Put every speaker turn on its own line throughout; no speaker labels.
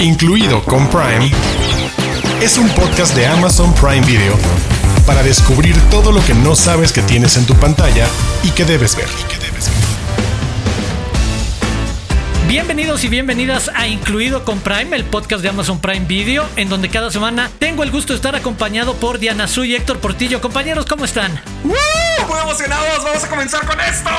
incluido con Prime, es un podcast de Amazon Prime Video para descubrir todo lo que no sabes que tienes en tu pantalla y que debes ver.
Bienvenidos y bienvenidas a Incluido con Prime, el podcast de Amazon Prime Video, en donde cada semana tengo el gusto de estar acompañado por Diana Su y Héctor Portillo. Compañeros, ¿cómo están?
¡Muy emocionados! ¡Vamos a comenzar con esto!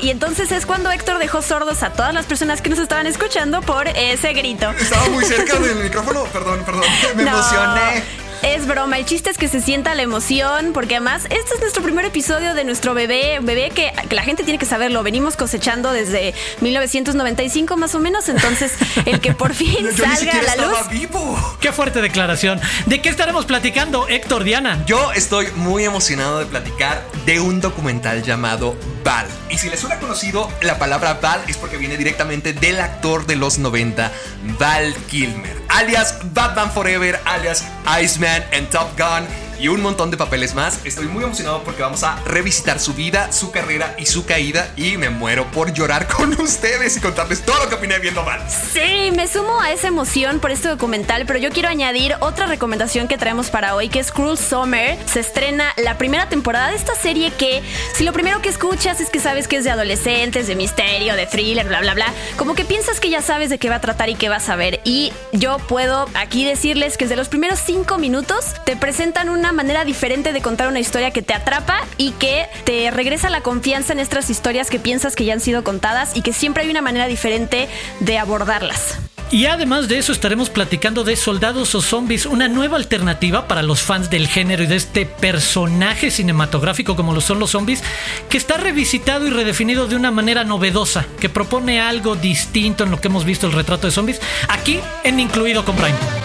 Y entonces es cuando Héctor dejó sordos a todas las personas que nos estaban escuchando por ese grito.
Estaba muy cerca del micrófono, perdón, perdón, me emocioné.
Es broma, el chiste es que se sienta la emoción, porque además este es nuestro primer episodio de nuestro bebé, bebé que, la gente tiene que saberlo, venimos cosechando desde 1995 más o menos, entonces el que por fin salga a la luz.
Vivo.
Qué fuerte declaración. ¿De qué estaremos platicando, Héctor Diana?
Yo estoy muy emocionado de platicar de un documental llamado Val. Y si les suena conocido, la palabra Val es porque viene directamente del actor de los 90, Val Kilmer, alias Batman Forever, alias Iceman en Top Gun y un montón de papeles más. Estoy muy emocionado porque vamos a revisitar su vida, su carrera y su caída y me muero por llorar con ustedes y contarles todo lo que opiné viendo mal.
Sí, me sumo a esa emoción por este documental, pero yo quiero añadir otra recomendación que traemos para hoy, que es Cruel Summer. Se estrena la primera temporada de esta serie que, si lo primero que escuchas es que sabes que es de adolescentes, de misterio, de thriller, bla, bla, bla, como que piensas que ya sabes de qué va a tratar y qué vas a ver. Y yo puedo aquí decirles que desde los primeros cinco minutos te presentan una manera diferente de contar una historia que te atrapa y que te regresa la confianza en estas historias que piensas que ya han sido contadas y que siempre hay una manera diferente de abordarlas.
Y además de eso estaremos platicando de Soldados o Zombies, una nueva alternativa para los fans del género y de este personaje cinematográfico como lo son los zombies, que está revisitado y redefinido de una manera novedosa, que propone algo distinto en lo que hemos visto el retrato de zombies, aquí en Incluido con Prime.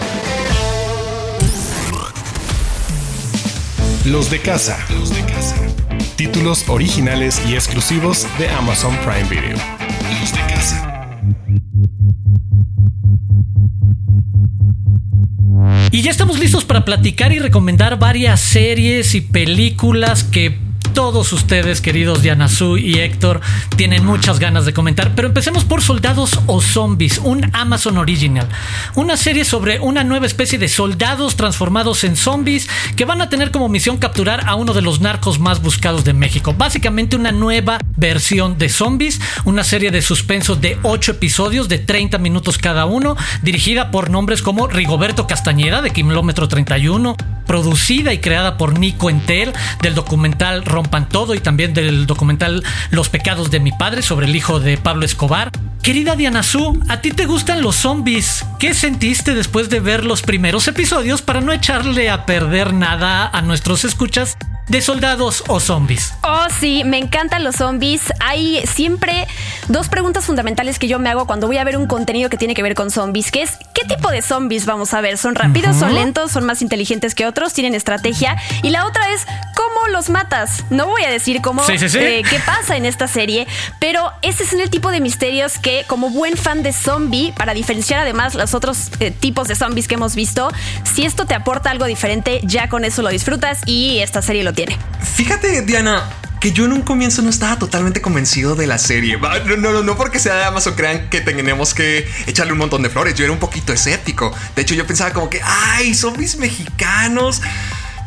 Los de casa. Títulos originales y exclusivos de Amazon Prime Video. Los de.
Y ya estamos listos para platicar y recomendar varias series y películas que todos ustedes, queridos Diana Su y Héctor, tienen muchas ganas de comentar. Pero empecemos por Soldados o Zombies, un Amazon Original. Una serie sobre una nueva especie de soldados transformados en zombies que van a tener como misión capturar a uno de los narcos más buscados de México. Básicamente una nueva versión de zombies, una serie de suspenso de 8 episodios de 30 minutos cada uno, dirigida por nombres como Rigoberto Castañeda de Kilómetro 31, producida y creada por Nico Entel del documental Rompan Todo y también del documental Los pecados de mi padre sobre el hijo de Pablo Escobar. Querida Diana Su, ¿a ti te gustan los zombies? ¿Qué sentiste después de ver los primeros episodios para no echarle a perder nada a nuestros escuchas de soldados o zombies?
Oh, sí, me encantan los zombies. Hay siempre dos preguntas fundamentales que yo me hago cuando voy a ver un contenido que tiene que ver con zombies, que es ¿qué tipo de zombies vamos a ver? ¿Son rápidos, son lentos, son más inteligentes que otros, tienen estrategia? Y la otra es ¿cómo los matas? No voy a decir cómo eh, qué pasa en esta serie, pero ese es el tipo de misterios que como buen fan de zombie, para diferenciar además los otros eh, tipos de zombies que hemos visto, si esto te aporta algo diferente, ya con eso lo disfrutas y esta serie lo tiene.
Fíjate, Diana, que yo en un comienzo no estaba totalmente convencido de la serie. No, no, no porque sea de Amazon crean que tenemos que echarle un montón de flores. Yo era un poquito escéptico. De hecho, yo pensaba como que, ay, zombies mexicanos.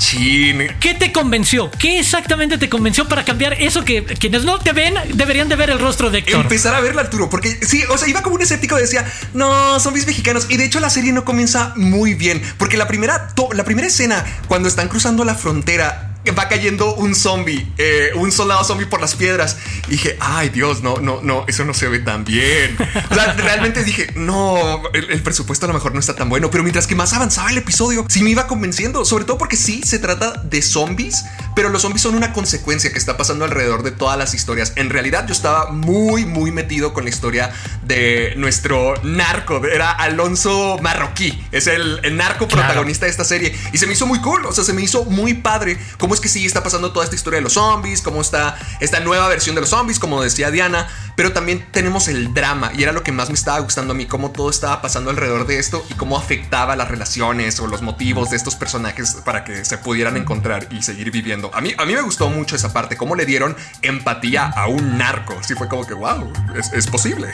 Chin.
¿Qué te convenció? ¿Qué exactamente te convenció para cambiar eso que quienes no te ven deberían de ver el rostro de Héctor?
Empezar a verla, Arturo, porque sí, o sea, iba como un escéptico, decía, no, zombies mexicanos. Y de hecho la serie no comienza muy bien, porque la primera, la primera escena, cuando están cruzando la frontera va cayendo un zombie, eh, un soldado zombie por las piedras. Y dije, ay Dios, no, no, no, eso no se ve tan bien. O sea, realmente dije, no, el, presupuesto a lo mejor no está tan bueno. Pero mientras que más avanzaba el episodio, sí me iba convenciendo. Sobre todo porque sí se trata de zombies, pero los zombies son una consecuencia que está pasando alrededor de todas las historias. En realidad, yo estaba muy, muy metido con la historia de nuestro narco. Era Alonso Marroquí, es el, narco protagonista de esta serie. Y se me hizo muy cool, o sea, se me hizo muy padre es que sí está pasando toda esta historia de los zombies, cómo está esta nueva versión de los zombies, como decía Diana, pero también tenemos el drama y era lo que más me estaba gustando a mí, cómo todo estaba pasando alrededor de esto y cómo afectaba las relaciones o los motivos de estos personajes para que se pudieran encontrar y seguir viviendo. A mí, a mí me gustó mucho esa parte, cómo le dieron empatía a un narco. Sí fue como que, wow, es, es posible.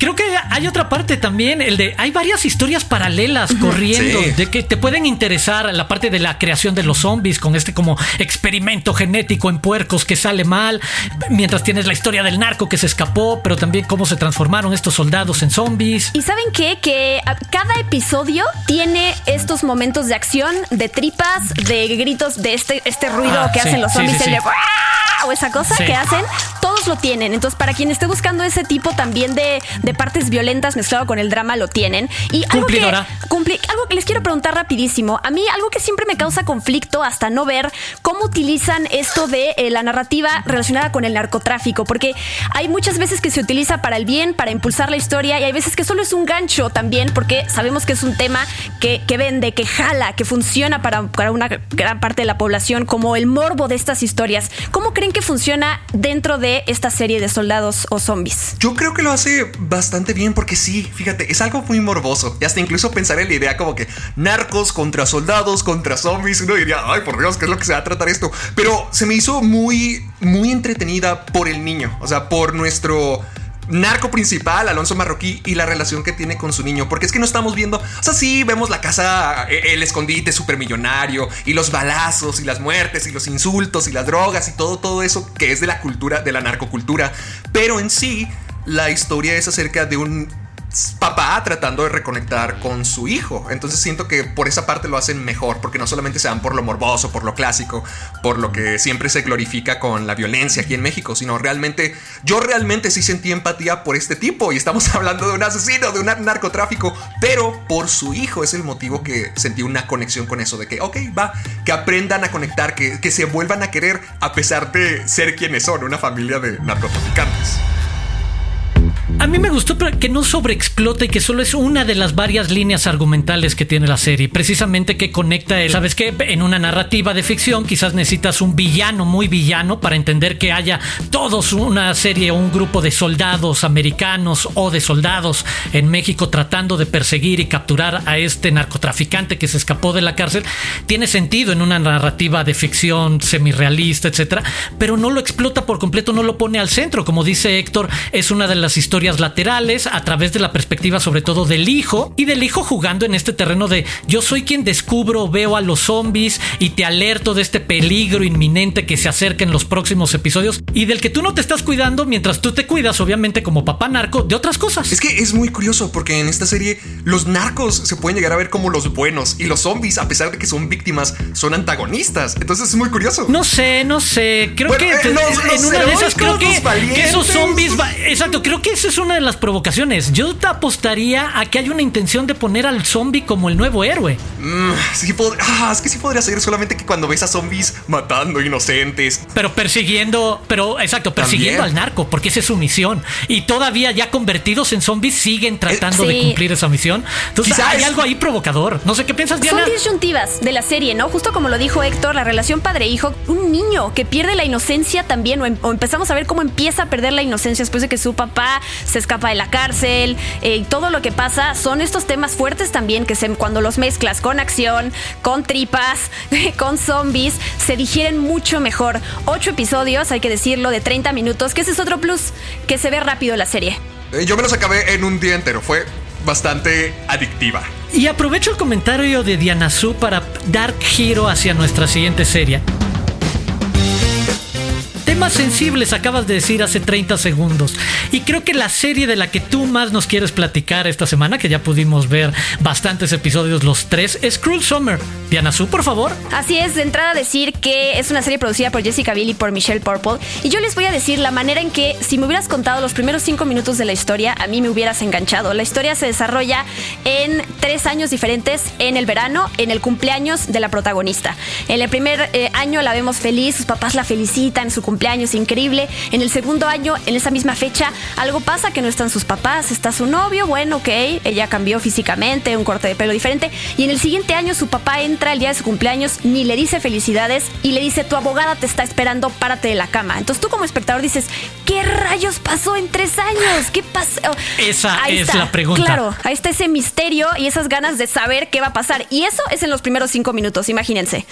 Creo que hay otra parte también, el de hay varias historias paralelas corriendo,
Sí.
de que te pueden interesar la parte de la creación de los zombies con este como experimento genético en puercos que sale mal, mientras tienes la historia del narco que se escapó, pero también cómo se transformaron estos soldados en zombies.
Y saben qué? Que a- cada episodio tiene estos momentos de acción, de tripas, de gritos, de este, este ruido
Ah,
que
sí,
hacen los
sí,
zombies,
sí,
el de. "¡Ah!", o esa cosa
Sí.
que hacen, todos lo tienen. Entonces, para quien esté buscando ese tipo también de, de partes violentas mezclado con el drama, lo tienen. Y algo que, cumpli- algo que les quiero preguntar rapidísimo. A mí, algo que siempre me causa conflicto hasta no ver cómo utilizan esto de eh, la narrativa relacionada con el narcotráfico, porque hay muchas veces que se utiliza para el bien, para impulsar la historia, y hay veces que solo es un gancho también, porque sabemos que es un tema que, que vende, que jala, que funciona para, para una gran parte de la población, como el morbo de estas historias. ¿Cómo creen que funciona dentro de esta serie de soldados o zombies?
Yo creo que lo hace bastante bien porque sí, fíjate, es algo muy morboso. Y hasta incluso pensar en la idea como que narcos contra soldados, contra zombies, uno diría, ay, por Dios, ¿qué es lo que se va a tratar esto? Pero se me hizo muy, muy entretenida por el niño, o sea, por nuestro narco principal, Alonso Marroquí, y la relación que tiene con su niño. Porque es que no estamos viendo, o sea, sí, vemos la casa, eh, el escondite supermillonario, y los balazos, y las muertes, y los insultos, y las drogas, y todo, todo eso que es de la cultura, de la narcocultura. Pero en sí, la historia es acerca de un papá tratando de reconectar con su hijo. Entonces siento que por esa parte lo hacen mejor, porque no solamente se van por lo morboso, por lo clásico, por lo que siempre se glorifica con la violencia aquí en México, sino realmente, yo realmente sí sentí empatía por este tipo y estamos hablando de un asesino, de un narcotráfico, pero por su hijo es el motivo que sentí una conexión con eso, de que, ok, va, que aprendan a conectar, que, que se vuelvan a querer a pesar de ser quienes son, una familia de narcotraficantes.
A mí me gustó que no sobreexplota y que solo es una de las varias líneas argumentales que tiene la serie. Precisamente que conecta el. ¿Sabes qué? En una narrativa de ficción quizás necesitas un villano muy villano para entender que haya todos una serie o un grupo de soldados americanos o de soldados en México tratando de perseguir y capturar a este narcotraficante que se escapó de la cárcel. Tiene sentido en una narrativa de ficción semirrealista, etcétera, pero no lo explota por completo, no lo pone al centro. Como dice Héctor, es una de las historias laterales a través de la perspectiva sobre todo del hijo y del hijo jugando en este terreno de yo soy quien descubro, veo a los zombies y te alerto de este peligro inminente que se acerca en los próximos episodios y del que tú no te estás cuidando mientras tú te cuidas obviamente como papá narco de otras cosas.
Es que es muy curioso porque en esta serie los narcos se pueden llegar a ver como los buenos y los zombies, a pesar de que son víctimas, son antagonistas. Entonces es muy curioso.
No sé, no sé. Creo
Bueno,
que
eh, los-
en
los
una de esas creo que, que esos zombies. exacto, creo que esa es una de las provocaciones. Yo te apostaría a que hay una intención de poner al zombie como el nuevo héroe.
Mm, sí pod- ah, es que sí podría ser solamente que cuando ves a zombies matando inocentes.
Pero persiguiendo, pero exacto, persiguiendo
También.
al narco, porque esa es su misión. Y todavía ya convertidos en zombies siguen tratando de
sí.
cumplir esa misión. Entonces
Quizá
hay
es-
algo ahí provocador. No sé qué piensas, Diana.
Son disyuntivas de la serie, ¿no? Justo como lo dijo Héctor, la relación padre-hijo, un niño que pierde la inocencia también, o, em- o empezamos a ver cómo empieza a perder la inocencia después de que su papá se escapa de la cárcel, eh, y todo lo que pasa, son estos temas fuertes también que se, cuando los mezclas con acción, con tripas, con zombies, se digieren mucho mejor. Ocho episodios, hay que decirlo, de 30 minutos, que ese es otro plus, que se ve rápido la serie.
Eh, yo me los acabé en un día entero. Fue bastante adictiva.
Y aprovecho el comentario de Diana Su para dar giro hacia nuestra siguiente serie. Temas sensibles acabas de decir hace 30 segundos. Y creo que la serie de la que tú más nos quieres platicar esta semana, que ya pudimos ver bastantes episodios los tres, es Cruel Summer. Diana Su, por favor.
Así es, de entrada decir que es una serie producida por Jessica Biel y por Michelle Purple. Y yo les voy a decir la manera en que, si me hubieras contado los primeros cinco minutos de la historia, a mí me hubieras enganchado. La historia se desarrolla en tres años diferentes, en el verano, en el cumpleaños de la protagonista. En el primer eh, año la vemos feliz, sus papás la felicitan, su cumpleaños increíble. En el segundo año, en esa misma fecha, algo pasa que no están sus papás, está su novio, bueno, ok, ella cambió físicamente, un corte de pelo diferente. Y en el siguiente año su papá entra el día de su cumpleaños, ni le dice felicidades y le dice, tu abogada te está esperando, párate de la cama. Entonces tú como espectador dices, ¿qué rayos pasó en tres años? ¿Qué pasó?
Esa
Ahí
es
está,
la pregunta.
Claro, ahí está ese misterio y esas ganas de saber qué va a pasar. Y eso es en los primeros cinco minutos, imagínense.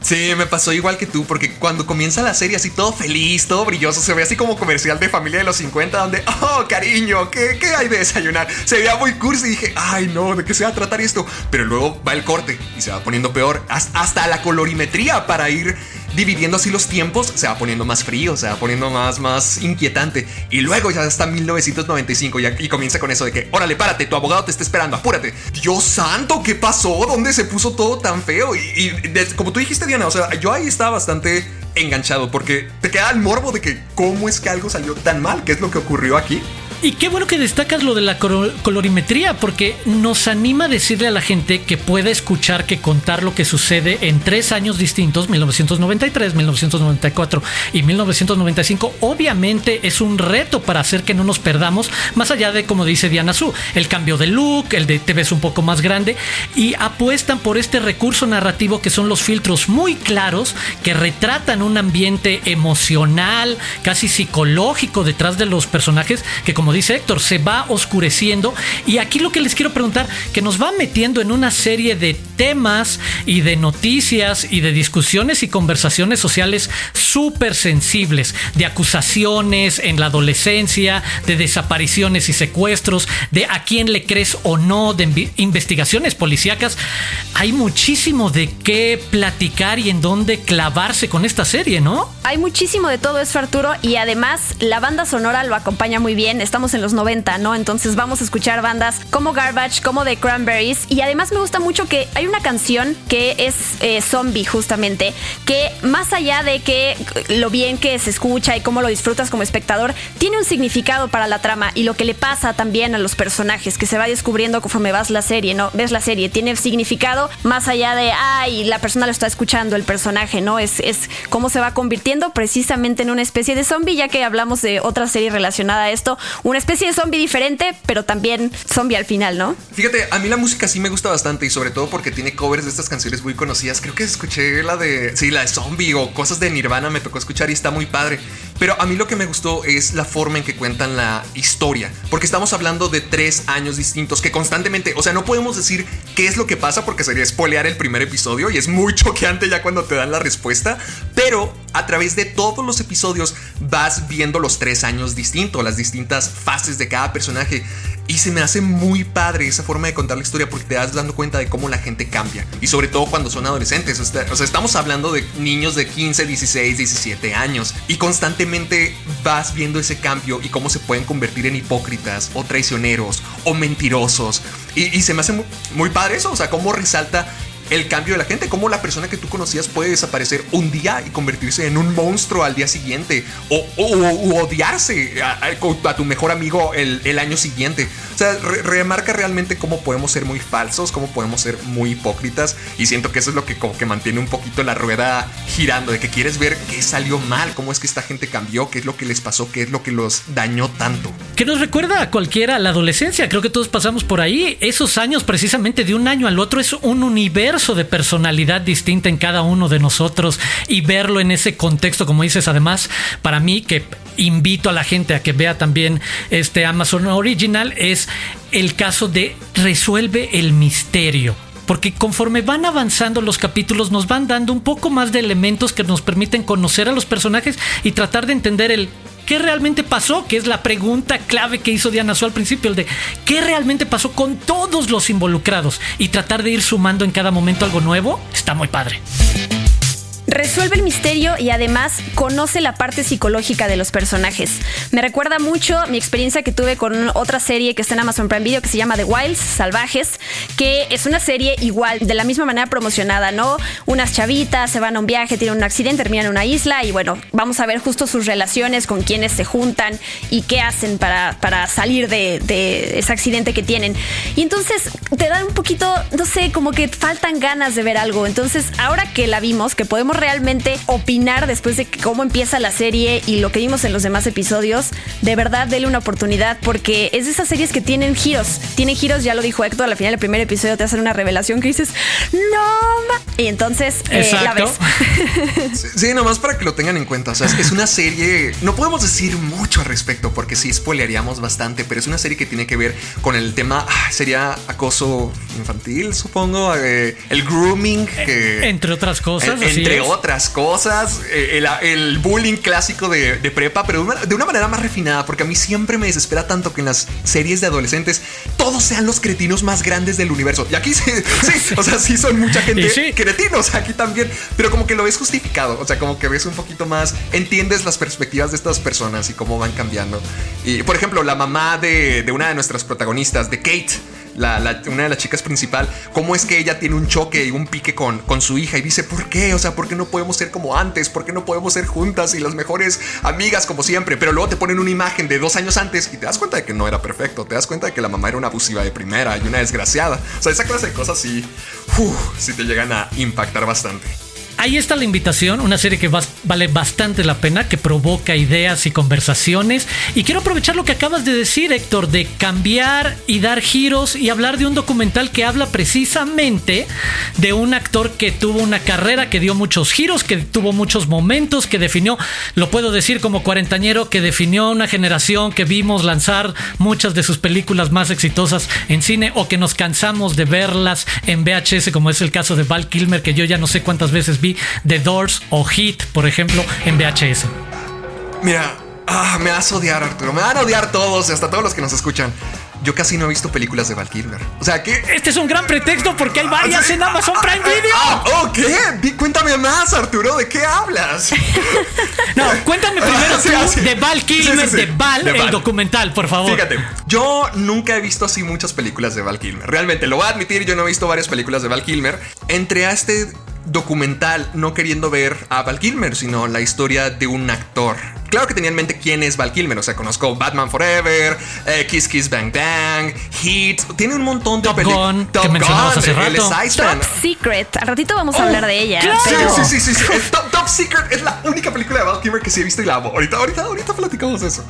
Sí, me pasó igual que tú, porque cuando comienza la serie así todo feliz listo, brilloso. Se ve así como comercial de familia de los 50, donde, oh, cariño, ¿qué, qué hay de desayunar? Se veía muy cursi y dije, ay, no, ¿de qué se va a tratar esto? Pero luego va el corte y se va poniendo peor. Hasta la colorimetría para ir dividiendo así los tiempos, se va poniendo más frío, se va poniendo más, más inquietante. Y luego ya está 1995 y, y comienza con eso de que, órale, párate, tu abogado te está esperando, apúrate. Dios santo, ¿qué pasó? ¿Dónde se puso todo tan feo? Y, como tú dijiste, Diana, o sea, yo ahí estaba bastante enganchado porque te queda el morbo de que cómo es que algo salió tan mal, qué es lo que ocurrió aquí.
Y qué bueno que destacas lo de la colorimetría, porque nos anima a decirle a la gente que pueda escuchar que contar lo que sucede en tres años distintos, 1993, 1994 y 1995, obviamente es un reto para hacer que no nos perdamos, más allá de, como dice Diana Su, el cambio de look, el de te ves un poco más grande, y apuestan por este recurso narrativo que son los filtros muy claros, que retratan un ambiente emocional, casi psicológico detrás de los personajes, que como dice Héctor, se va oscureciendo. Y aquí lo que les quiero preguntar, que nos va metiendo en una serie de temas y de noticias y de discusiones y conversaciones sociales súper sensibles, de acusaciones en la adolescencia, de desapariciones y secuestros, de a quién le crees o no, de investigaciones policíacas. Hay muchísimo de qué platicar y en dónde clavarse con esta serie, ¿no?
Hay muchísimo de todo eso, Arturo, y además la banda sonora lo acompaña muy bien. Estamos en los 90, ¿no? Entonces vamos a escuchar bandas como Garbage, como The Cranberries, y además me gusta mucho que hay una canción que es eh, zombie justamente, que más allá de que lo bien que se escucha y cómo lo disfrutas como espectador, tiene un significado para la trama y lo que le pasa también a los personajes, que se va descubriendo conforme vas la serie, ¿no? Ves la serie, tiene significado más allá de, ay, la persona lo está escuchando, el personaje, ¿no? Es, es cómo se va convirtiendo precisamente en una especie de zombie, ya que hablamos de otra serie relacionada a esto, una especie de zombie diferente, pero también zombie al final, ¿no?
Fíjate, a mí la música sí me gusta bastante y sobre todo porque tiene covers de estas canciones muy conocidas. Creo que escuché la de, sí, la de zombie o cosas de Nirvana me tocó escuchar y está muy padre. Pero a mí lo que me gustó es la forma en que cuentan la historia, porque estamos hablando de tres años distintos que constantemente, o sea, no podemos decir qué es lo que pasa porque sería spoilear el primer episodio y es muy choqueante ya cuando te dan la respuesta, pero a través de todos los episodios vas viendo los tres años distintos, las distintas fases de cada personaje. Y se me hace muy padre esa forma de contar la historia porque te das dando cuenta de cómo la gente cambia. Y sobre todo cuando son adolescentes. O sea, estamos hablando de niños de 15, 16, 17 años. Y constantemente vas viendo ese cambio y cómo se pueden convertir en hipócritas o traicioneros o mentirosos. Y, se me hace muy, muy padre eso. O sea, cómo resalta el cambio de la gente, cómo la persona que tú conocías puede desaparecer un día y convertirse en un monstruo al día siguiente o, odiarse a, tu mejor amigo el, año siguiente. O sea, remarca realmente cómo podemos ser muy falsos, cómo podemos ser muy hipócritas y siento que eso es lo que como que mantiene un poquito la rueda girando, de que quieres ver qué salió mal, cómo es que esta gente cambió, qué es lo que les pasó, qué es lo que los dañó tanto.
Que nos recuerda a cualquiera la adolescencia, creo que todos pasamos por ahí, esos años precisamente de un año al otro es un universo de personalidad distinta en cada uno de nosotros y verlo en ese contexto, como dices, además, para mí que invito a la gente a que vea también este Amazon Original es el caso de resuelve el misterio porque conforme van avanzando los capítulos nos van dando un poco más de elementos que nos permiten conocer a los personajes y tratar de entender el ¿Qué realmente pasó? Que es la pregunta clave que hizo Diana Su al principio, el de ¿qué realmente pasó con todos los involucrados? Y tratar de ir sumando en cada momento algo nuevo, está muy padre.
Resuelve el misterio y además conoce la parte psicológica de los personajes. Me recuerda mucho mi experiencia que tuve con otra serie que está en Amazon Prime Video que se llama The Wilds, Salvajes, que es una serie igual, de la misma manera promocionada, ¿no? Unas chavitas se van a un viaje, tienen un accidente, terminan en una isla y bueno, vamos a ver justo sus relaciones, con quienes se juntan y qué hacen para, para salir de, de ese accidente que tienen. Y entonces te dan un poquito, no sé, como que faltan ganas de ver algo. Entonces, ahora que la vimos, que podemos realmente opinar después de cómo empieza la serie y lo que vimos en los demás episodios, de verdad dele una oportunidad porque es de esas series que tienen giros. Tienen giros, ya lo dijo Héctor, al final del primer episodio te hacen una revelación que dices, no, y entonces eh, la ves.
sí, nomás para que lo tengan en cuenta. O sea, es una serie, no podemos decir mucho al respecto porque sí spoilearíamos bastante, pero es una serie que tiene que ver con el tema, ah, sería acoso infantil, supongo, eh, el grooming.
entre otras cosas.
entre otras cosas, eh, el, el bullying clásico de, de prepa, pero de una, de una manera más refinada, porque a mí siempre me desespera tanto que en las series de adolescentes todos sean los cretinos más grandes del universo. Y aquí sí, sí o sea, sí son mucha gente
sí.
cretinos, aquí también, pero como que lo ves justificado, o sea, como que ves un poquito más, entiendes las perspectivas de estas personas y cómo van cambiando. Y por ejemplo, la mamá de, de una de nuestras protagonistas, de Kate, una de las chicas principal, cómo es que ella tiene un choque y un pique con, con su hija y dice, ¿por qué? O sea, ¿por qué no podemos ser como antes? ¿Por qué no podemos ser juntas y las mejores amigas como siempre? Pero luego te ponen una imagen de dos años antes y te das cuenta de que no era perfecto, te das cuenta de que la mamá era una abusiva de primera y una desgraciada. O sea, esa clase de cosas sí, uf, sí te llegan a impactar bastante.
Ahí está la invitación, una serie que vale bastante la pena, que provoca ideas y conversaciones. Y quiero aprovechar lo que acabas de decir, Héctor, de cambiar y dar giros y hablar de un documental que habla precisamente de un actor que tuvo una carrera que dio muchos giros, que tuvo muchos momentos, que definió, lo puedo decir como cuarentañero, que definió una generación que vimos lanzar muchas de sus películas más exitosas en cine o que nos cansamos de verlas en VHS, como es el caso de Val Kilmer, que yo ya no sé cuántas veces The Doors o Hit, por ejemplo, en VHS.
Mira, ah, me vas a odiar, Arturo. Me van a odiar todos, hasta todos los que nos escuchan. Yo casi no he visto películas de Val Kilmer. O sea, que.
Este es un gran pretexto porque hay varias en Amazon Prime Video.
Ah, oh, ¿qué? Cuéntame más, Arturo. ¿De qué hablas?
no, cuéntame primero sí, tú de Val Kilmer, sí, sí, de, Val, de Val, el documental, por favor.
Fíjate, yo nunca he visto así muchas películas de Val Kilmer. Realmente, lo voy a admitir, yo no he visto varias películas de Val Kilmer. Entré a este documental no queriendo ver a Val Kilmer, sino la historia de un actor. Claro que tenía en mente quién es Val Kilmer, o sea, conozco Batman Forever, eh, Kiss Kiss Bang Bang, Heat, tiene un montón de
películas. Top Gun, hace rato.
Top Secret, al ratito vamos a
oh,
hablar de ella.
Claro. Pero... Sí, sí, sí, sí, sí. Top, Top, Secret es la única película de Val Kilmer que sí he visto y la amo. Ahorita, ahorita, ahorita platicamos eso.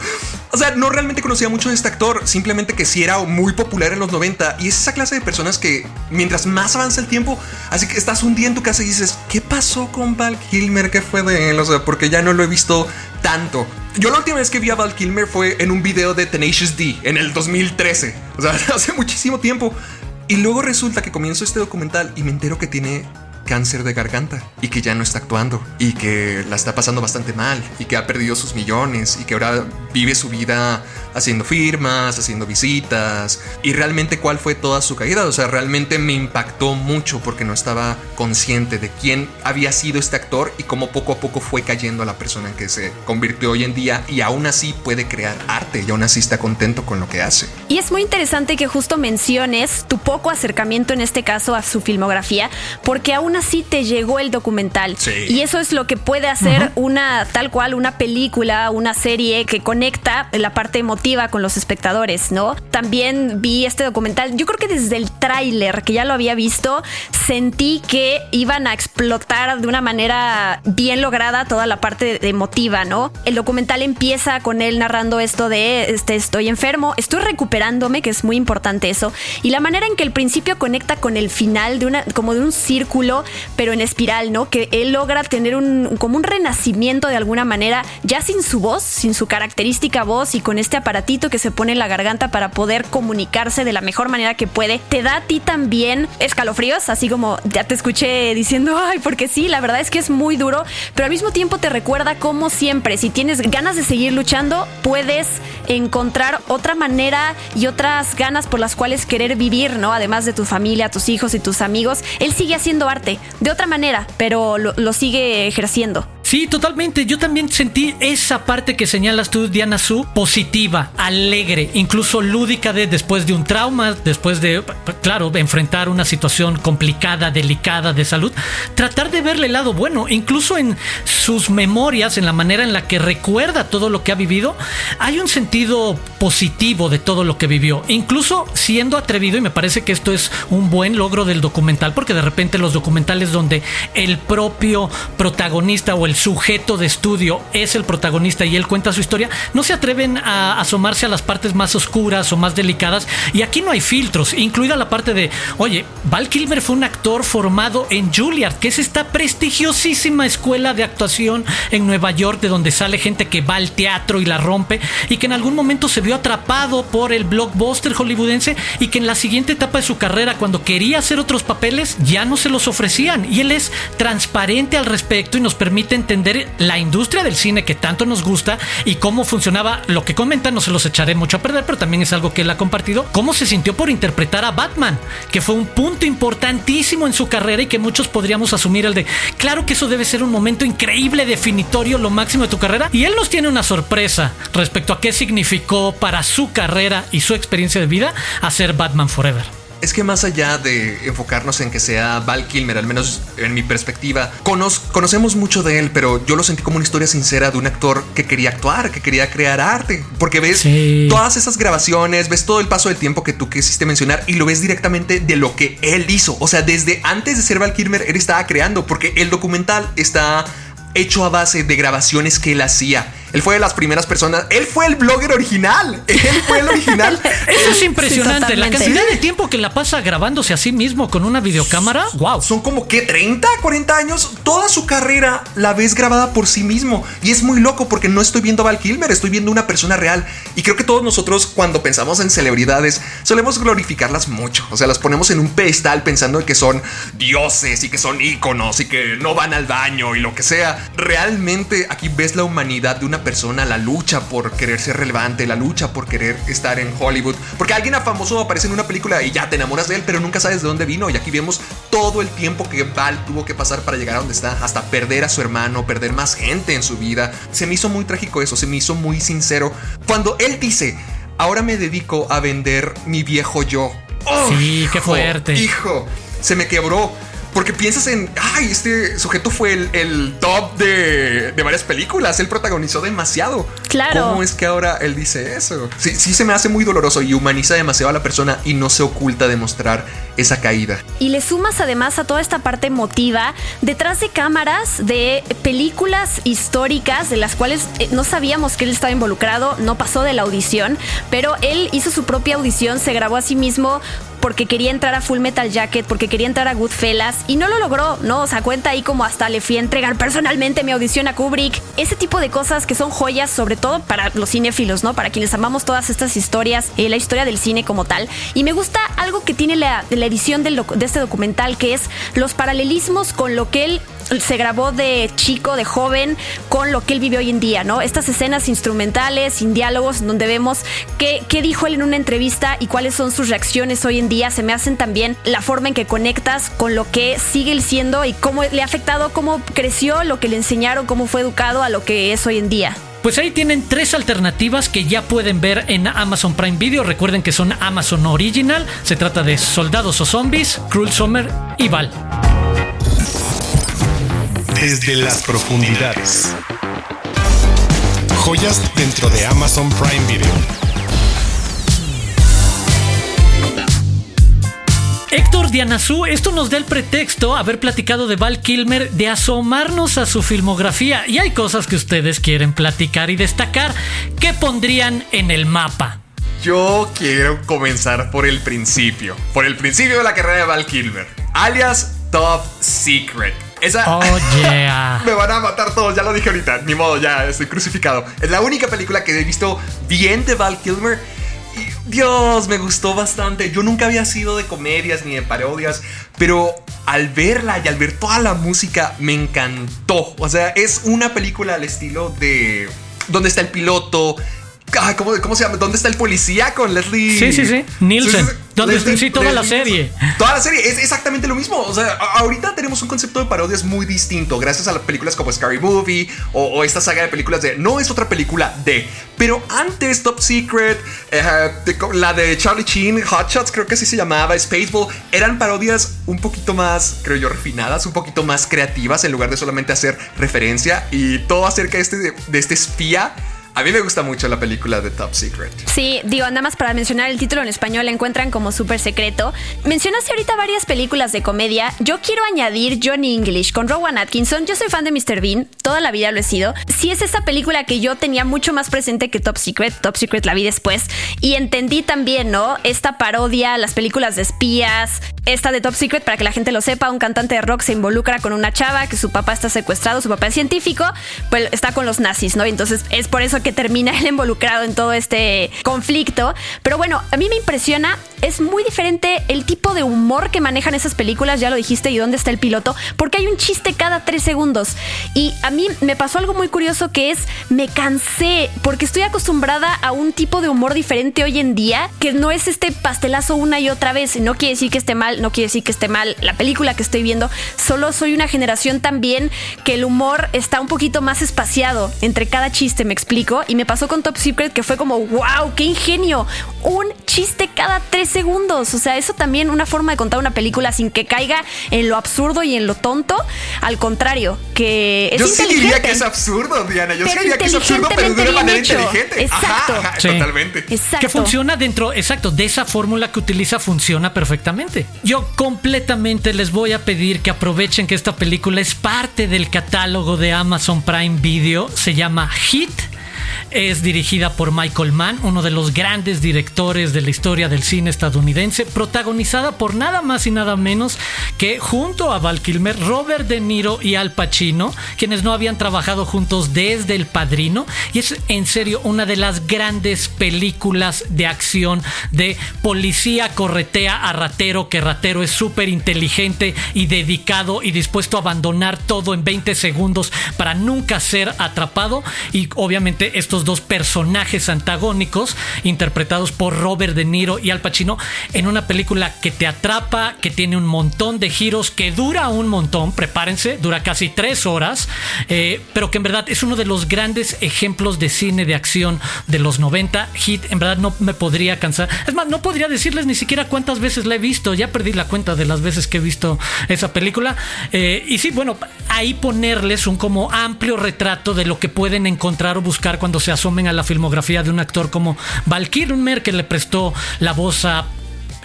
O sea, no realmente conocía mucho de este actor, simplemente que sí era muy popular en los 90 y es esa clase de personas que mientras más avanza el tiempo, así que estás un día en tu casa y dices, ¿qué pasó con Val Kilmer? ¿Qué fue de él? O sea, porque ya no lo he visto tanto. Yo la última vez que vi a Val Kilmer fue en un video de Tenacious D en el 2013. O sea, hace muchísimo tiempo. Y luego resulta que comienzo este documental y me entero que tiene cáncer de garganta y que ya no está actuando y que la está pasando bastante mal y que ha perdido sus millones y que ahora vive su vida haciendo firmas, haciendo visitas y realmente cuál fue toda su caída. O sea, realmente me impactó mucho porque no estaba consciente de quién había sido este actor y cómo poco a poco fue cayendo a la persona en que se convirtió hoy en día y aún así puede crear arte y aún así está contento con lo que hace.
Y es muy interesante que justo menciones tu poco acercamiento en este caso a su filmografía porque aún así te llegó el documental.
Sí.
Y eso es lo que puede hacer uh -huh. una tal cual, una película, una serie que conecta la parte emotiva con los espectadores, ¿no? También vi este documental, yo creo que desde el tráiler, que ya lo había visto, sentí que iban a explotar de una manera bien lograda toda la parte emotiva, ¿no? El documental empieza con él narrando esto de, este, estoy enfermo, estoy recuperándome, que es muy importante eso, y la manera en que el principio conecta con el final de una, como de un círculo, pero en espiral, ¿no? Que él logra tener un, como un renacimiento de alguna manera, ya sin su voz, sin su característica voz y con este que se pone en la garganta para poder comunicarse de la mejor manera que puede, te da a ti también escalofríos, así como ya te escuché diciendo, ay, porque sí, la verdad es que es muy duro, pero al mismo tiempo te recuerda como siempre, si tienes ganas de seguir luchando, puedes encontrar otra manera y otras ganas por las cuales querer vivir, ¿no? Además de tu familia, tus hijos y tus amigos, él sigue haciendo arte de otra manera, pero lo sigue ejerciendo.
Sí, totalmente. Yo también sentí esa parte que señalas tú, Diana Su, positiva, alegre, incluso lúdica de después de un trauma, después de, claro, enfrentar una situación complicada, delicada de salud, tratar de verle el lado bueno, incluso en sus memorias, en la manera en la que recuerda todo lo que ha vivido, hay un sentido positivo de todo lo que vivió, incluso siendo atrevido, y me parece que esto es un buen logro del documental, porque de repente los documentales donde el propio protagonista o el sujeto de estudio es el protagonista y él cuenta su historia, no se atreven a asomarse a las partes más oscuras o más delicadas. Y aquí no hay filtros, incluida la parte de, oye, Val Kilmer fue un actor formado en Juilliard, que es esta prestigiosísima escuela de actuación en Nueva York, de donde sale gente que va al teatro y la rompe, y que en algún momento se vio atrapado por el blockbuster hollywoodense y que en la siguiente etapa de su carrera, cuando quería hacer otros papeles, ya no se los ofrecían. Y él es transparente al respecto y nos permite entender la industria del cine que tanto nos gusta y cómo funcionaba. Lo que comenta no se los echaré mucho a perder, pero también es algo que él ha compartido. Cómo se sintió por interpretar a Batman, que fue un punto importantísimo en su carrera y que muchos podríamos asumir el de, claro que eso debe ser un momento increíble, definitorio, lo máximo de tu carrera. Y él nos tiene una sorpresa respecto a qué significó para su carrera y su experiencia de vida hacer Batman Forever
es que más allá de enfocarnos en que sea Val Kilmer, al menos en mi perspectiva, conocemos mucho de él, pero yo lo sentí como una historia sincera de un actor que quería actuar, que quería crear arte, porque ves todas esas grabaciones, ves todo el paso del tiempo que tú quisiste mencionar y lo ves directamente de lo que él hizo. O sea, desde antes de ser Val Kilmer, él estaba creando, porque el documental está hecho a base de grabaciones que él hacía él fue de las primeras personas. Él fue el blogger original. Él fue el original.
Eso es impresionante. la cantidad de tiempo que la pasa grabándose a sí mismo con una videocámara. Wow.
Son como que 30, 40 años. Toda su carrera la ves grabada por sí mismo. Y es muy loco porque no estoy viendo a Val Kilmer, estoy viendo una persona real. Y creo que todos nosotros, cuando pensamos en celebridades, solemos glorificarlas mucho. O sea, las ponemos en un pedestal pensando que son dioses y que son íconos y que no van al baño y lo que sea. Realmente aquí ves la humanidad de una persona, la lucha por querer ser relevante, la lucha por querer estar en Hollywood. Porque alguien famoso aparece en una película y ya te enamoras de él, pero nunca sabes de dónde vino. Y aquí vemos todo el tiempo que Val tuvo que pasar para llegar a donde está, hasta perder a su hermano, perder más gente en su vida. Se me hizo muy trágico eso, se me hizo muy sincero. Cuando él dice, ahora me dedico a vender mi viejo yo.
sí, qué fuerte.
Hijo, se me quebró porque piensas en, ay, este sujeto fue el, top de, varias películas, él protagonizó demasiado.
Claro.
¿Cómo es que ahora él dice eso? Sí, sí se me hace muy doloroso y humaniza demasiado a la persona y no se oculta de mostrar esa caída.
Y le sumas además a toda esta parte emotiva detrás de cámaras de películas históricas de las cuales eh, no sabíamos que él estaba involucrado, no pasó de la audición, pero él hizo su propia audición, se grabó a sí mismo porque quería entrar a Full Metal Jacket, porque quería entrar a Goodfellas y no lo logró, ¿no? O sea, cuenta ahí como hasta le fui a entregar personalmente mi audición a Kubrick. Ese tipo de cosas que son joyas, sobre todo para los cinéfilos, ¿no? Para quienes amamos todas estas historias, eh, la historia del cine como tal. Y me gusta algo que tiene la, la edición de este documental, que es los paralelismos con lo que él se grabó de chico, de joven, con lo que él vive hoy en día, ¿no? Estas escenas instrumentales, sin diálogos, donde vemos qué, qué dijo él en una entrevista y cuáles son sus reacciones hoy en día, se me hacen también la forma en que conectas con lo que sigue él siendo y cómo le ha afectado, cómo creció, lo que le enseñaron, cómo fue educado a lo que es hoy en día.
Pues ahí tienen tres alternativas que ya pueden ver en Amazon Prime Video. Recuerden que son Amazon Original. Se trata de Soldados o Zombies, Cruel Summer y Val
desde las profundidades. Joyas dentro de Amazon Prime Video.
Héctor Dianazú, esto nos da el pretexto, haber platicado de Val Kilmer, de asomarnos a su filmografía. Y hay cosas que ustedes quieren platicar y destacar. ¿Qué pondrían en el mapa?
Yo quiero comenzar por el principio. Por el principio de la carrera de Val Kilmer. Alias Top Secret.
Esa. Oh, yeah.
me van a matar todos, ya lo dije ahorita. Ni modo, ya estoy crucificado. Es la única película que he visto bien de Val Kilmer. Y Dios, me gustó bastante. Yo nunca había sido de comedias ni de parodias, pero al verla y al ver toda la música me encantó. O sea, es una película al estilo de. ¿Dónde está el piloto? ¿cómo, se llama? ¿Dónde está el policía con Leslie?
Sí, sí, sí. Nielsen. ¿Dónde está sí, toda la serie.
Toda la serie es exactamente lo mismo. O sea, ahorita tenemos un concepto de parodias muy distinto gracias a las películas como Scary Movie o, esta saga de películas de no es otra película de. Pero antes Top Secret, eh, la de Charlie Sheen, Hot Shots, creo que así se llamaba, Spaceball, eran parodias un poquito más, creo yo, refinadas, un poquito más creativas en lugar de solamente hacer referencia y todo acerca de este, de este espía A mí me gusta mucho la película de Top Secret.
Sí, digo, nada más para mencionar el título en español, la encuentran como súper secreto. Mencionaste ahorita varias películas de comedia. Yo quiero añadir Johnny English con Rowan Atkinson. Yo soy fan de Mr. Bean, toda la vida lo he sido. Sí es esa película que yo tenía mucho más presente que Top Secret. Top Secret la vi después. Y entendí también, ¿no? Esta parodia, las películas de espías, esta de Top Secret, para que la gente lo sepa, un cantante de rock se involucra con una chava que su papá está secuestrado, su papá es científico, pues está con los nazis, ¿no? Entonces es por eso que termina él involucrado en todo este conflicto. Pero bueno, a mí me impresiona, es muy diferente el tipo de humor que manejan esas películas, ya lo dijiste, y dónde está el piloto, porque hay un chiste cada tres segundos. Y a mí me pasó algo muy curioso que es, me cansé, porque estoy acostumbrada a un tipo de humor diferente hoy en día, que no es este pastelazo una y otra vez. No quiere decir que esté mal, no quiere decir que esté mal la película que estoy viendo, solo soy una generación también que el humor está un poquito más espaciado entre cada chiste, me explico, y me pasó con Top Secret que fue como, wow, qué ingenio, un chiste cada tres segundos, o sea, eso también una forma de contar una película sin que caiga en lo absurdo y en lo tonto, al contrario, que es
Yo sí diría que es absurdo, Diana, yo sí diría que es absurdo, pero de una manera
hecho.
inteligente.
Exacto.
Ajá, ajá,
Sí.
totalmente.
Exacto.
Que funciona dentro, exacto, de esa fórmula que utiliza funciona perfectamente. Yo completamente les voy a pedir que aprovechen que esta película es parte del catálogo de Amazon Prime Video, se llama Hit. Es dirigida por Michael Mann, uno de los grandes directores de la historia del cine estadounidense, protagonizada por nada más y nada menos que junto a Val Kilmer, Robert De Niro y Al Pacino, quienes no habían trabajado juntos desde El Padrino, y es en serio una de las grandes películas de acción de policía corretea a ratero, que ratero es súper inteligente y dedicado y dispuesto a abandonar todo en 20 segundos para nunca ser atrapado. Y obviamente estos dos personajes antagónicos interpretados por Robert De Niro y Al Pacino en una película que te atrapa, que tiene un montón de giros, que dura un montón, prepárense, dura casi tres horas, eh, pero que en verdad es uno de los grandes ejemplos de cine de acción de los 90. Hit, en verdad no me podría cansar. Es más, no podría decirles ni siquiera cuántas veces la he visto, ya perdí la cuenta de las veces que he visto esa película. Eh, y sí, bueno, ahí ponerles un como amplio retrato de lo que pueden encontrar o buscar cuando se asomen a la filmografía de un actor como Val Kilmer, que le prestó la voz a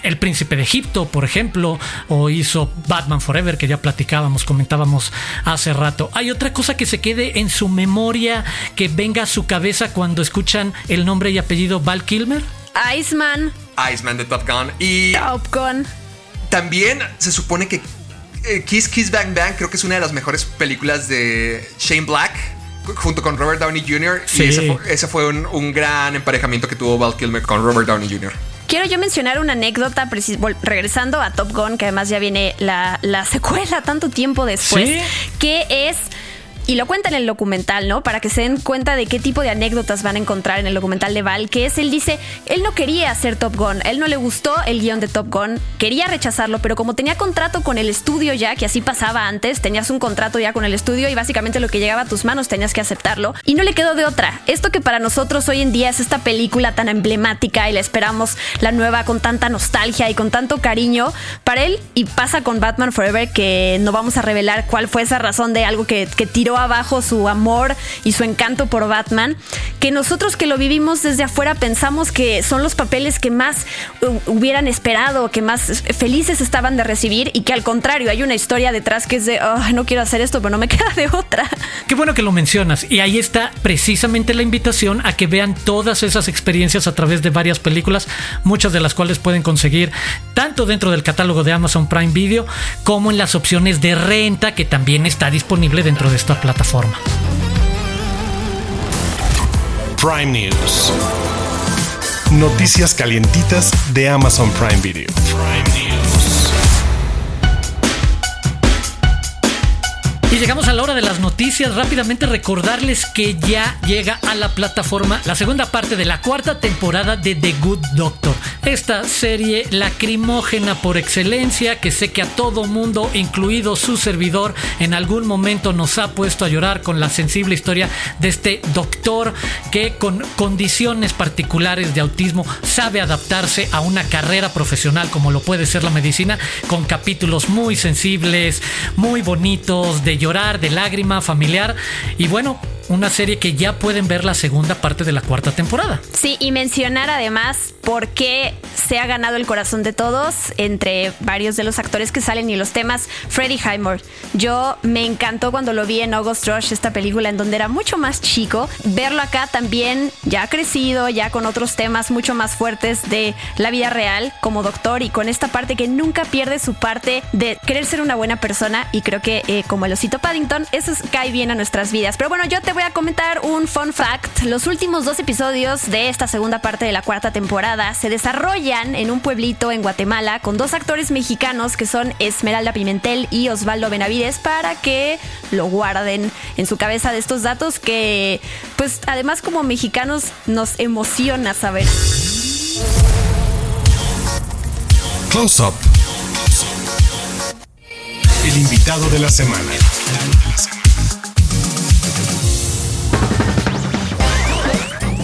el Príncipe de Egipto, por ejemplo, o hizo Batman Forever, que ya platicábamos, comentábamos hace rato. Hay otra cosa que se quede en su memoria, que venga a su cabeza cuando escuchan el nombre y apellido Val Kilmer.
Iceman,
Iceman de Top Gun. Y
Top Gun.
también se supone que eh, Kiss Kiss Bang Bang creo que es una de las mejores películas de Shane Black junto con Robert Downey Jr.
Sí.
Y ese fue, ese fue un, un gran emparejamiento que tuvo Val Kilmer con Robert Downey Jr.
Quiero yo mencionar una anécdota, regresando a Top Gun, que además ya viene la, la secuela tanto tiempo después,
Sí.
que es... Y lo cuenta en el documental, ¿no? Para que se den cuenta de qué tipo de anécdotas van a encontrar en el documental de Val, que es, él dice, él no quería hacer Top Gun, él no le gustó el guion de Top Gun, quería rechazarlo, pero como tenía contrato con el estudio ya, que así pasaba antes, tenías un contrato ya con el estudio y básicamente lo que llegaba a tus manos tenías que aceptarlo, y no le quedó de otra. Esto que para nosotros hoy en día es esta película tan emblemática y la esperamos la nueva con tanta nostalgia y con tanto cariño, para él, y pasa con Batman Forever, que no vamos a revelar cuál fue esa razón de algo que, que tiró abajo su amor y su encanto por Batman, que nosotros que lo vivimos desde afuera pensamos que son los papeles que más hu- hubieran esperado, que más felices estaban de recibir y que al contrario hay una historia detrás que es de, "Ay, no quiero hacer esto, pero no me queda de otra.
Qué bueno que lo mencionas. Y ahí está precisamente la invitación a que vean todas esas experiencias a través de varias películas, muchas de las cuales pueden conseguir tanto dentro del catálogo de Amazon Prime Video como en las opciones de renta que también está disponible dentro de esta plataforma.
Prime News. Noticias calientitas de Amazon Prime Video.
Llegamos a la hora de las noticias. Rápidamente recordarles que ya llega a la plataforma la segunda parte de la cuarta temporada de The Good Doctor. Esta serie lacrimógena por excelencia que sé que a todo mundo, incluido su servidor, en algún momento nos ha puesto a llorar con la sensible historia de este doctor que con condiciones particulares de autismo sabe adaptarse a una carrera profesional como lo puede ser la medicina con capítulos muy sensibles, muy bonitos, de llorar, de lágrima familiar. Y bueno, una serie que ya pueden ver la segunda parte de la cuarta temporada.
Sí, y mencionar además por qué se ha ganado el corazón de todos entre varios de los actores que salen y los temas. Freddie Highmore. Yo me encantó cuando lo vi en August Rush, esta película en donde era mucho más chico. Verlo acá también ya crecido, ya con otros temas mucho más fuertes de la vida real como doctor y con esta parte que nunca pierde su parte de querer ser una buena persona y creo que eh, como el osito Paddington, eso cae bien a nuestras vidas. Pero bueno, yo te voy a comentar un fun fact. Los últimos dos episodios de esta segunda parte de la cuarta temporada se desarrollan en un pueblito en Guatemala con dos actores mexicanos que son Esmeralda Pimentel y Osvaldo Benavides para que lo guarden en su cabeza de estos datos que pues además como mexicanos nos emociona saber.
Close Up. El invitado de la semana.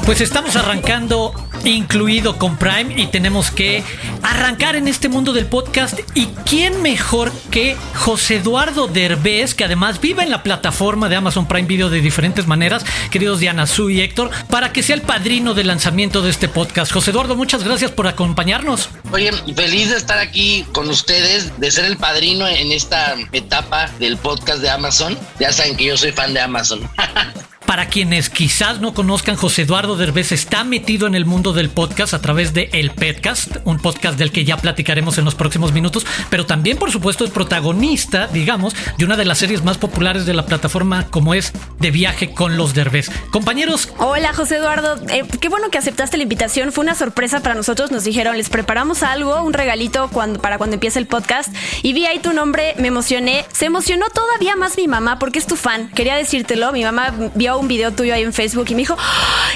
Pues estamos arrancando incluido con Prime y tenemos que arrancar en este mundo del podcast. ¿Y quién mejor que José Eduardo Derbez, que además vive en la plataforma de Amazon Prime Video de diferentes maneras, queridos Diana Su y Héctor, para que sea el padrino del lanzamiento de este podcast? José Eduardo, muchas gracias por acompañarnos.
Oye, feliz de estar aquí con ustedes, de ser el padrino en esta etapa del podcast de Amazon. Ya saben que yo soy fan de Amazon.
Para quienes quizás no conozcan, José Eduardo Derbez está metido en el mundo del podcast a través de El Petcast, un podcast del que ya platicaremos en los próximos minutos, pero también, por supuesto, es protagonista, digamos, de una de las series más populares de la plataforma como es De Viaje con los Derbez. Compañeros.
Hola, José Eduardo. Eh, qué bueno que aceptaste la invitación. Fue una sorpresa para nosotros. Nos dijeron, les preparamos algo, un regalito para cuando empiece el podcast. Y vi ahí tu nombre, me emocioné. Se emocionó todavía más mi mamá porque es tu fan. Quería decírtelo. Mi mamá vio un video tuyo ahí en Facebook y me dijo,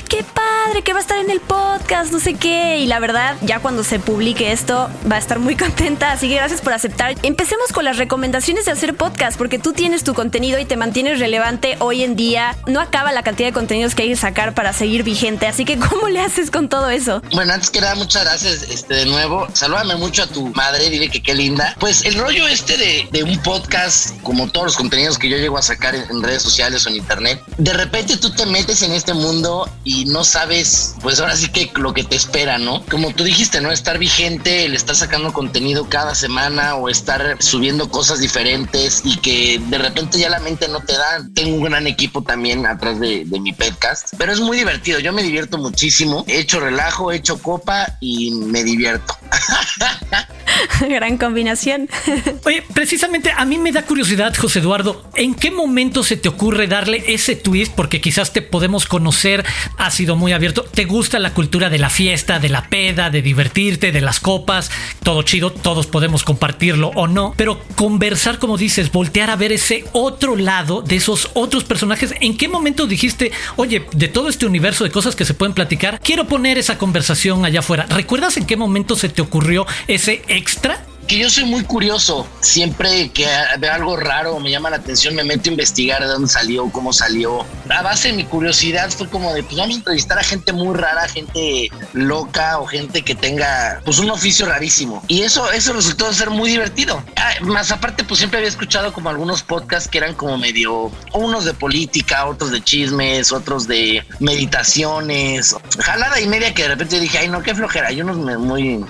qué padre, que va a estar en el podcast, no sé qué. Y la verdad, ya cuando se publique esto, va a estar muy contenta. Así que gracias por aceptar. Empecemos con las recomendaciones de hacer podcast, porque tú tienes tu contenido y te mantienes relevante hoy en día. No acaba la cantidad de contenidos que hay que sacar para seguir vigente. Así que, ¿cómo le haces con todo eso?
Bueno, antes que nada, muchas gracias este, de nuevo. Salúdame mucho a tu madre, dile que qué linda. Pues el rollo este de, de un podcast, como todos los contenidos que yo llego a sacar en, en redes sociales o en internet, de repente repente tú te metes en este mundo y no sabes, pues ahora sí que lo que te espera, ¿no? Como tú dijiste, ¿no? Estar vigente, el estar sacando contenido cada semana o estar subiendo cosas diferentes y que de repente ya la mente no te da. Tengo un gran equipo también atrás de, de mi podcast, pero es muy divertido. Yo me divierto muchísimo. He hecho relajo, he hecho copa y me divierto.
Gran combinación.
Oye, precisamente a mí me da curiosidad, José Eduardo, ¿en qué momento se te ocurre darle ese twist? Porque quizás te podemos conocer, ha sido muy abierto. ¿Te gusta la cultura de la fiesta, de la peda, de divertirte, de las copas? Todo chido, todos podemos compartirlo o no, pero conversar, como dices, voltear a ver ese otro lado de esos otros personajes. ¿En qué momento dijiste, oye, de todo este universo de cosas que se pueden platicar, quiero poner esa conversación allá afuera? ¿Recuerdas en qué momento se te ocurrió ese extra?
que yo soy muy curioso. Siempre que veo algo raro me llama la atención, me meto a investigar de dónde salió, cómo salió. A base de mi curiosidad fue como de, pues vamos a entrevistar a gente muy rara, gente loca o gente que tenga, pues un oficio rarísimo. Y eso, eso resultó ser muy divertido. Ah, más aparte, pues siempre había escuchado como algunos podcasts que eran como medio, unos de política, otros de chismes, otros de meditaciones, jalada y media que de repente dije, ay no, qué flojera. Hay unos muy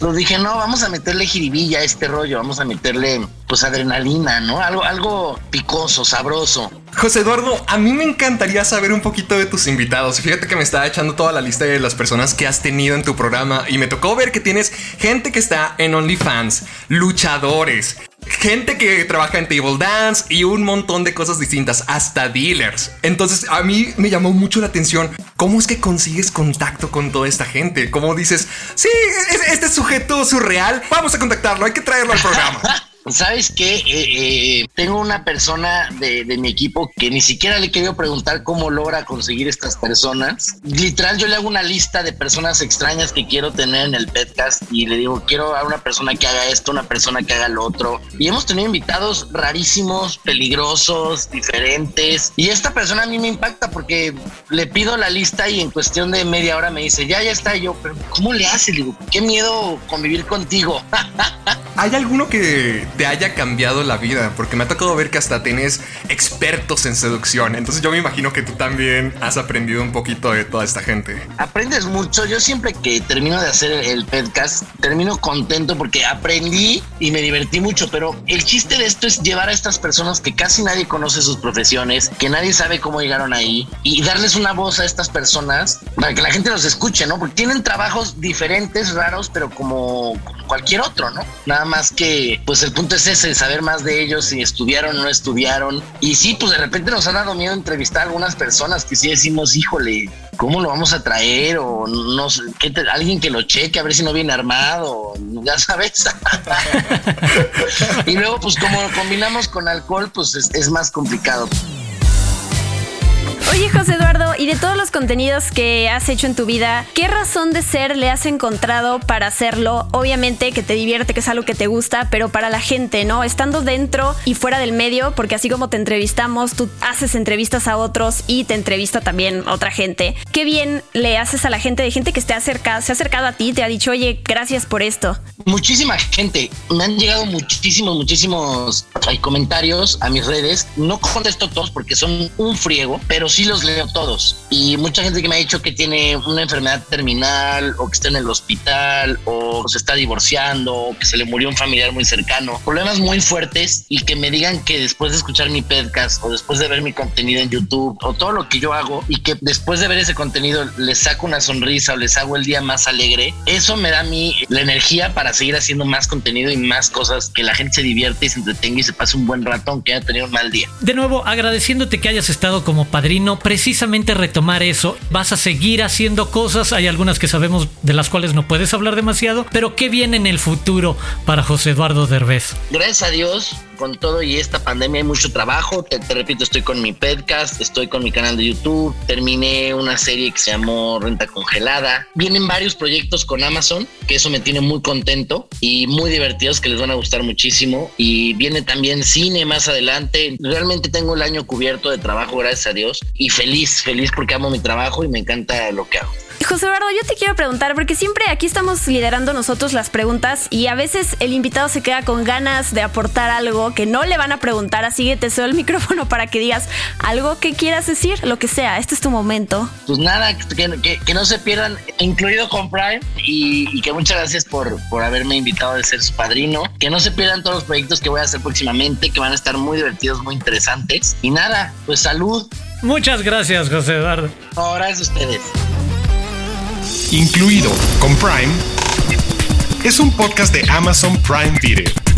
pues dije, no, vamos a meterle jiribilla a este rollo, vamos a meterle pues adrenalina, ¿no? Algo, algo picoso, sabroso.
José Eduardo, a mí me encantaría saber un poquito de tus invitados. Fíjate que me estaba echando toda la lista de las personas que has tenido en tu programa y me tocó ver que tienes gente que está en OnlyFans, luchadores, gente que trabaja en table dance y un montón de cosas distintas, hasta dealers. Entonces a mí me llamó mucho la atención cómo es que consigues contacto con toda esta gente. Cómo dices, sí, este sujeto surreal, vamos a contactarlo, hay que traerlo al programa.
¿Sabes qué? Eh, eh, tengo una persona de, mi equipo que ni siquiera le querido preguntar cómo logra conseguir estas personas. Literal, yo le hago una lista de personas extrañas que quiero tener en el podcast y le digo, quiero a una persona que haga esto, una persona que haga lo otro. Y hemos tenido invitados rarísimos, peligrosos, diferentes. Y esta persona a mí me impacta porque le pido la lista y en cuestión de media hora me dice, ya, ya está. Yo, pero ¿cómo le hace? Le digo, qué miedo convivir contigo.
¿hay alguno que te haya cambiado la vida? Porque me ha tocado ver que hasta tienes expertos en seducción. Entonces yo me imagino que tú también has aprendido un poquito de toda esta gente.
Aprendes mucho. Yo siempre que termino de hacer el podcast, termino contento porque aprendí y me divertí mucho. Pero el chiste de esto es llevar a estas personas que casi nadie conoce sus profesiones, que nadie sabe cómo llegaron ahí y darles una voz a estas personas para que la gente los escuche, ¿no? Porque tienen trabajos diferentes, raros, pero como cualquier otro, ¿no? Nada más que, pues el punto es ese, saber más de ellos, si estudiaron o no estudiaron. Y sí, pues de repente nos ha dado miedo entrevistar a algunas personas que sí decimos, híjole, ¿cómo lo vamos a traer? O no sé, alguien que lo cheque, a ver si no viene armado, ya sabes. y luego, pues como combinamos con alcohol, pues es más complicado.
Oye, José Eduardo, y de todos los contenidos que has hecho en tu vida, ¿qué razón de ser le has encontrado para hacerlo? Obviamente que te divierte, que es algo que te gusta, pero para la gente, ¿no? Estando dentro y fuera del medio, porque así como te entrevistamos, tú haces entrevistas a otros y te entrevista también otra gente. ¿Qué bien le haces a la gente de gente que te acerca, se ha acercado a ti, te ha dicho, oye, gracias por esto?
Muchísima gente. Me han llegado muchísimos, muchísimos comentarios a mis redes. No contesto todos porque son un friego, pero sí los leo todos. Y mucha gente que me ha dicho que tiene una enfermedad terminal o que está en el hospital o se está divorciando o que se le murió un familiar muy cercano. Problemas muy fuertes y que me digan que después de escuchar mi podcast o después de ver mi contenido en YouTube o todo lo que yo hago y que después de ver ese contenido les saco una sonrisa o les hago el día más alegre, eso me da a mí la energía para seguir haciendo más contenido y más cosas que la gente se divierte y se entretenga y se pase un buen rato aunque haya tenido un mal día.
De nuevo, agradeciéndote que hayas estado como padrino precisamente retomar eso. Vas a seguir haciendo cosas, hay algunas que sabemos de las cuales no puedes hablar demasiado, pero ¿qué viene en el futuro para José Eduardo Derbez?
Gracias a Dios, con todo y esta pandemia hay mucho trabajo. Te, repito, estoy con mi podcast, estoy con mi canal de YouTube, terminé una serie que se llamó Renta Congelada. Vienen varios proyectos con Amazon, que eso me tiene muy contento y muy divertidos que les van a gustar muchísimo. Y viene también cine más adelante. Realmente tengo el año cubierto de trabajo, gracias a Dios, y feliz, feliz porque amo mi trabajo y me encanta lo que hago.
José Eduardo, yo te quiero preguntar, porque siempre aquí estamos liderando nosotros las preguntas y a veces el invitado se queda con ganas de aportar algo que no le van a preguntar, así que te cedo el micrófono para que digas algo que quieras decir, lo que sea, este es tu momento.
Pues nada, que, no se pierdan, incluido con Prime, y, que muchas gracias por, por haberme invitado a ser su padrino, que no se pierdan todos los proyectos que voy a hacer próximamente, que van a estar muy divertidos, muy interesantes, y nada, pues salud.
Muchas gracias, José Eduardo.
No, gracias a ustedes
incluido con Prime, es un podcast de Amazon Prime Video.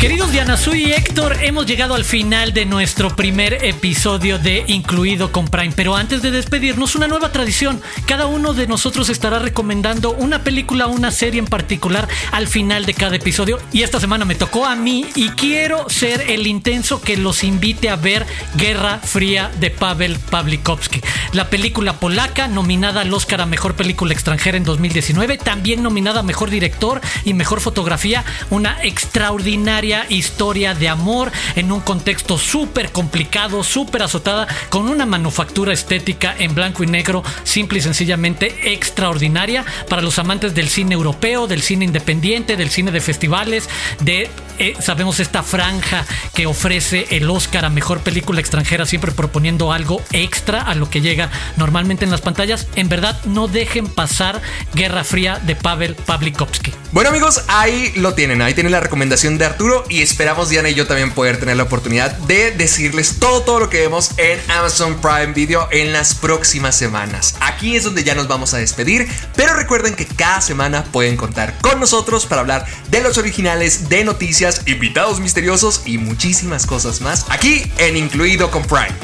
Queridos Diana Sui y Héctor, hemos llegado al final de nuestro primer episodio de Incluido con Prime. Pero antes de despedirnos, una nueva tradición. Cada uno de nosotros estará recomendando una película o una serie en particular al final de cada episodio. Y esta semana me tocó a mí y quiero ser el intenso que los invite a ver Guerra Fría de Pavel Pawlikowski. La película polaca nominada al Oscar a Mejor Película Extranjera en 2019, también nominada a Mejor Director y Mejor Fotografía. Una extraordinaria historia de amor en un contexto súper complicado, súper azotada, con una manufactura estética en blanco y negro simple y sencillamente extraordinaria para los amantes del cine europeo, del cine independiente, del cine de festivales, de, eh, sabemos, esta franja que ofrece el Oscar a Mejor Película Extranjera, siempre proponiendo algo extra a lo que llega normalmente en las pantallas. En verdad, no dejen pasar Guerra Fría de Pavel Pawlikowski.
Bueno amigos, ahí lo tienen, ahí tienen la recomendación de Arturo y esperamos Diana y yo también poder tener la oportunidad de decirles todo todo lo que vemos en Amazon Prime Video en las próximas semanas. Aquí es donde ya nos vamos a despedir, pero recuerden que cada semana pueden contar con nosotros para hablar de los originales, de noticias, invitados misteriosos y muchísimas cosas más aquí en Incluido con Prime.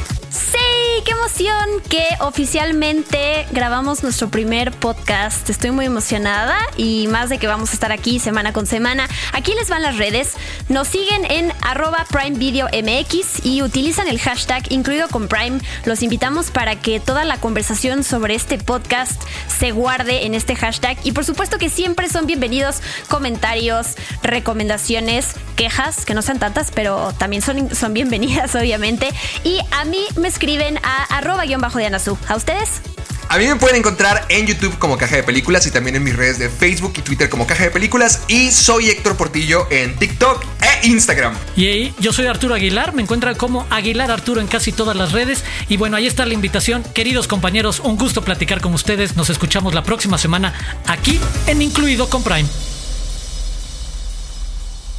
Qué emoción que oficialmente grabamos nuestro primer podcast. Estoy muy emocionada y más de que vamos a estar aquí semana con semana. Aquí les van las redes. Nos siguen en arroba Prime MX y utilizan el hashtag incluido con Prime. Los invitamos para que toda la conversación sobre este podcast se guarde en este hashtag. Y por supuesto que siempre son bienvenidos comentarios, recomendaciones, quejas, que no sean tantas, pero también son, son bienvenidas, obviamente. Y a mí me escriben a arroba guion bajo de ¿A ustedes?
A mí me pueden encontrar en YouTube como Caja de Películas y también en mis redes de Facebook y Twitter como Caja de Películas. Y soy Héctor Portillo en TikTok e Instagram.
Y ahí, yo soy Arturo Aguilar, me encuentran como Aguilar Arturo en casi todas las redes. Y bueno, ahí está la invitación. Queridos compañeros, un gusto platicar con ustedes. Nos escuchamos la próxima semana aquí en Incluido con Prime.